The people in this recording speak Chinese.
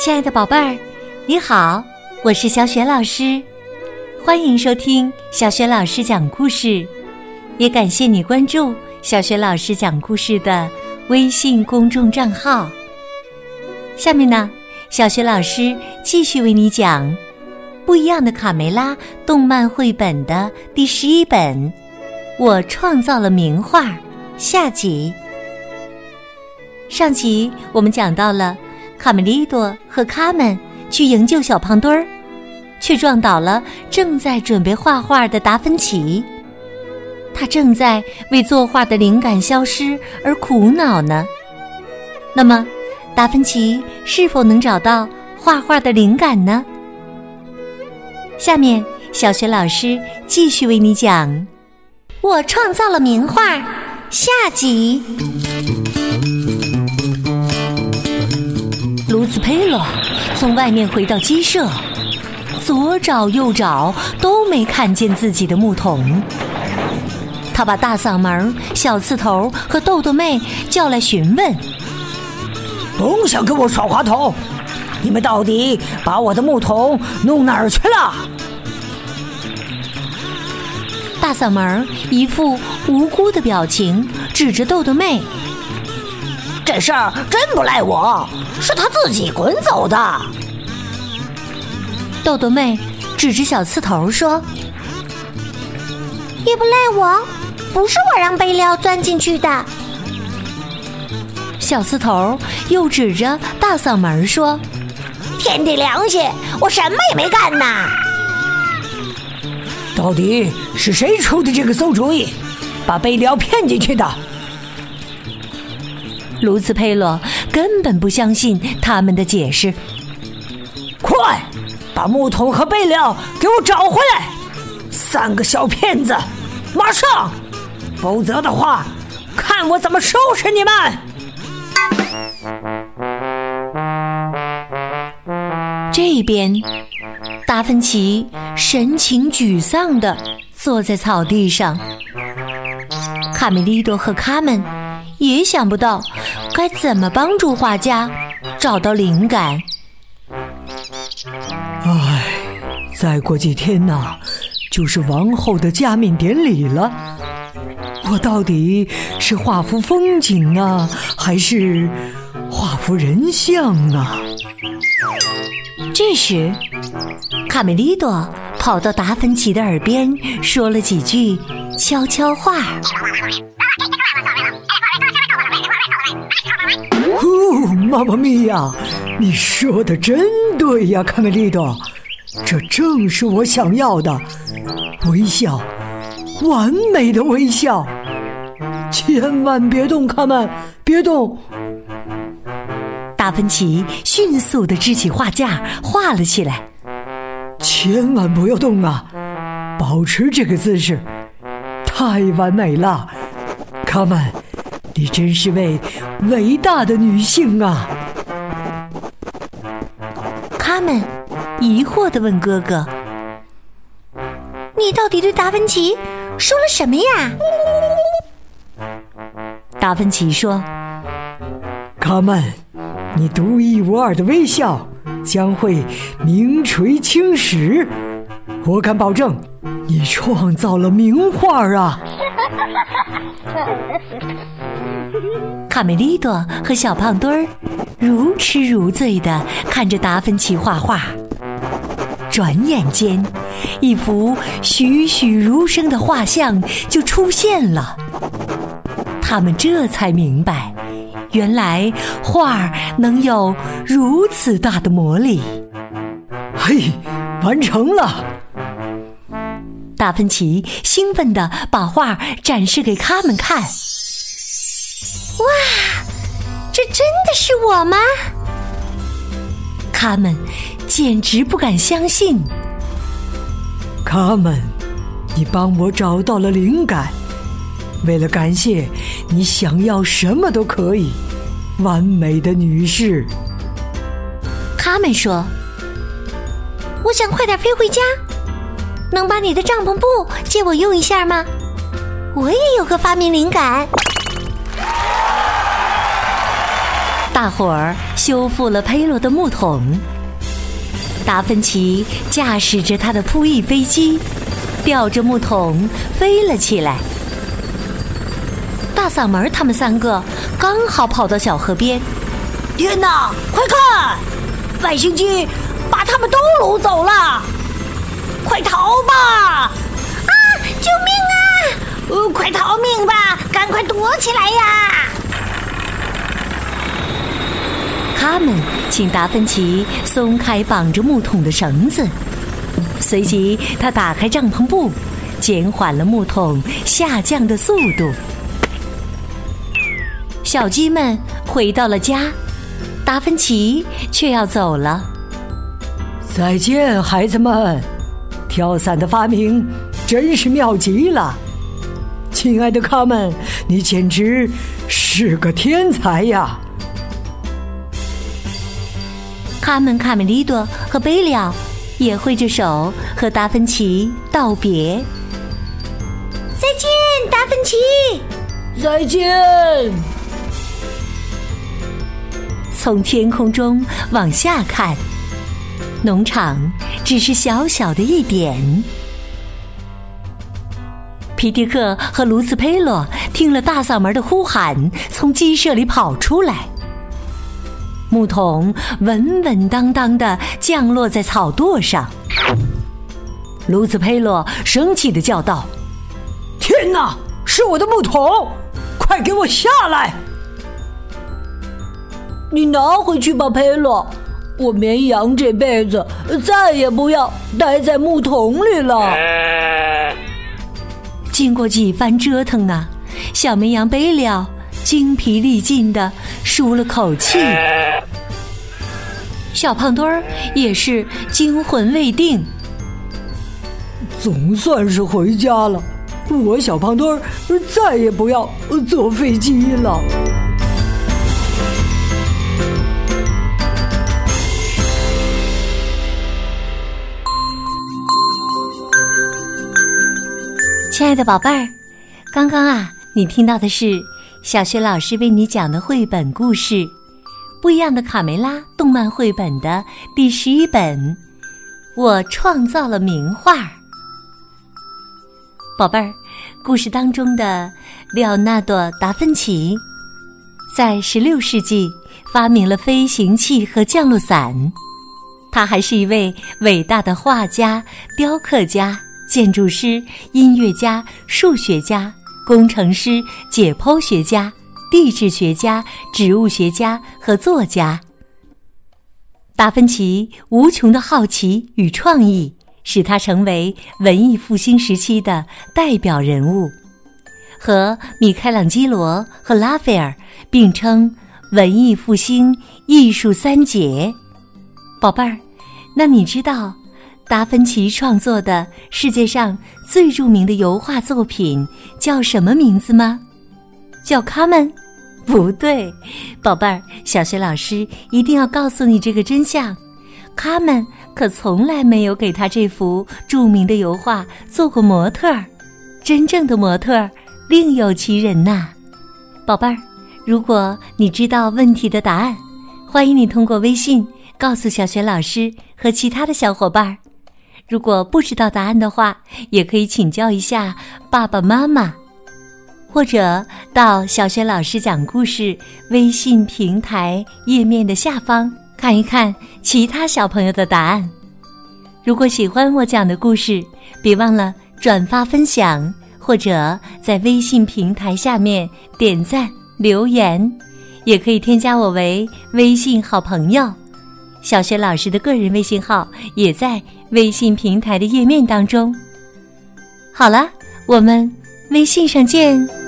亲爱的宝贝儿，你好，我是小雪老师，欢迎收听小雪老师讲故事，也感谢你关注小雪老师讲故事的微信公众账号。下面呢，小雪老师继续为你讲《不一样的卡梅拉》动漫绘本的第十一本《我创造了名画》下集。上集我们讲到了。卡梅利多和卡门去营救小胖墩儿，却撞倒了正在准备画画的达芬奇。他正在为作画的灵感消失而苦恼呢。那么，达芬奇是否能找到画画的灵感呢？下面，小学老师继续为你讲：我创造了名画下集。卢兹佩洛从外面回到鸡舍，左找右找都没看见自己的木桶。他把大嗓门、小刺头和豆豆妹叫来询问：“甭想跟我耍滑头！你们到底把我的木桶弄哪儿去了？”大嗓门一副无辜的表情，指着豆豆妹。这事儿真不赖我，是他自己滚走的。豆豆妹指着小刺头说：“也不赖我，不是我让贝料钻进去的。”小刺头又指着大嗓门说：“天地良心，我什么也没干呐！”到底是谁出的这个馊主意，把贝料骗进去的？卢茨佩洛根本不相信他们的解释。快，把木桶和备料给我找回来！三个小骗子，马上！否则的话，看我怎么收拾你们！这边，达芬奇神情沮丧的坐在草地上。卡梅利多和卡门也想不到。该怎么帮助画家找到灵感？唉，再过几天呐，就是王后的加冕典礼了。我到底是画幅风景啊，还是画幅人像啊？这时，卡梅利多跑到达芬奇的耳边说了几句悄悄话。哦妈妈咪呀，你说的真对呀，卡梅利多，这正是我想要的微笑，完美的微笑。千万别动，卡门，别动。达芬奇迅速的支起画架，画了起来。千万不要动啊，保持这个姿势，太完美了，卡门。你真是位伟大的女性啊！他们疑惑的问哥哥：“你到底对达芬奇说了什么呀？”达芬奇说：“卡门，你独一无二的微笑将会名垂青史，我敢保证，你创造了名画啊！” 卡梅利多和小胖墩儿如痴如醉的看着达芬奇画画。转眼间，一幅栩栩如生的画像就出现了。他们这才明白，原来画能有如此大的魔力。嘿，完成了！达芬奇兴奋地把画展示给他们看。哇，这真的是我吗？他们简直不敢相信。卡门，你帮我找到了灵感。为了感谢你，想要什么都可以。完美的女士。他们说：“我想快点飞回家，能把你的帐篷布借我用一下吗？我也有个发明灵感。”大伙儿修复了佩洛的木桶。达芬奇驾驶着他的扑翼飞机，吊着木桶飞了起来。大嗓门他们三个刚好跑到小河边，天哪！快看，外星机把他们都掳走了！快逃吧！啊！救命啊！呃，快逃命吧！赶快躲起来呀！他们请达芬奇松开绑着木桶的绳子，随即他打开帐篷布，减缓了木桶下降的速度。小鸡们回到了家，达芬奇却要走了。再见，孩子们！跳伞的发明真是妙极了，亲爱的卡门，你简直是个天才呀！卡门、卡梅利多和贝利奥也挥着手和达芬奇道别。再见，达芬奇！再见！从天空中往下看，农场只是小小的一点。皮迪克和卢斯佩洛听了大嗓门的呼喊，从鸡舍里跑出来。木桶稳稳当当的降落在草垛上。卢斯佩洛生气的叫道：“天哪，是我的木桶！快给我下来！你拿回去吧，佩洛。我绵羊这辈子再也不要待在木桶里了。”经过几番折腾啊，小绵羊贝利奥精疲力尽的舒了口气。小胖墩儿也是惊魂未定。总算是回家了，我小胖墩儿再也不要坐飞机了。亲爱的宝贝儿，刚刚啊，你听到的是小学老师为你讲的绘本故事《不一样的卡梅拉》动漫绘本的第十一本《我创造了名画》。宝贝儿，故事当中的列奥纳多·达芬奇，在十六世纪发明了飞行器和降落伞。他还是一位伟大的画家、雕刻家。建筑师、音乐家、数学家、工程师、解剖学家、地质学家、植物学家和作家。达芬奇无穷的好奇与创意，使他成为文艺复兴时期的代表人物，和米开朗基罗和拉斐尔并称文艺复兴艺术三杰。宝贝儿，那你知道？达芬奇创作的世界上最著名的油画作品叫什么名字吗？叫卡门？不对，宝贝儿，小学老师一定要告诉你这个真相：卡门可从来没有给他这幅著名的油画做过模特儿，真正的模特儿另有其人呐。宝贝儿，如果你知道问题的答案，欢迎你通过微信告诉小学老师和其他的小伙伴儿。如果不知道答案的话，也可以请教一下爸爸妈妈，或者到小学老师讲故事微信平台页面的下方看一看其他小朋友的答案。如果喜欢我讲的故事，别忘了转发分享，或者在微信平台下面点赞留言，也可以添加我为微信好朋友。小学老师的个人微信号也在微信平台的页面当中。好了，我们微信上见。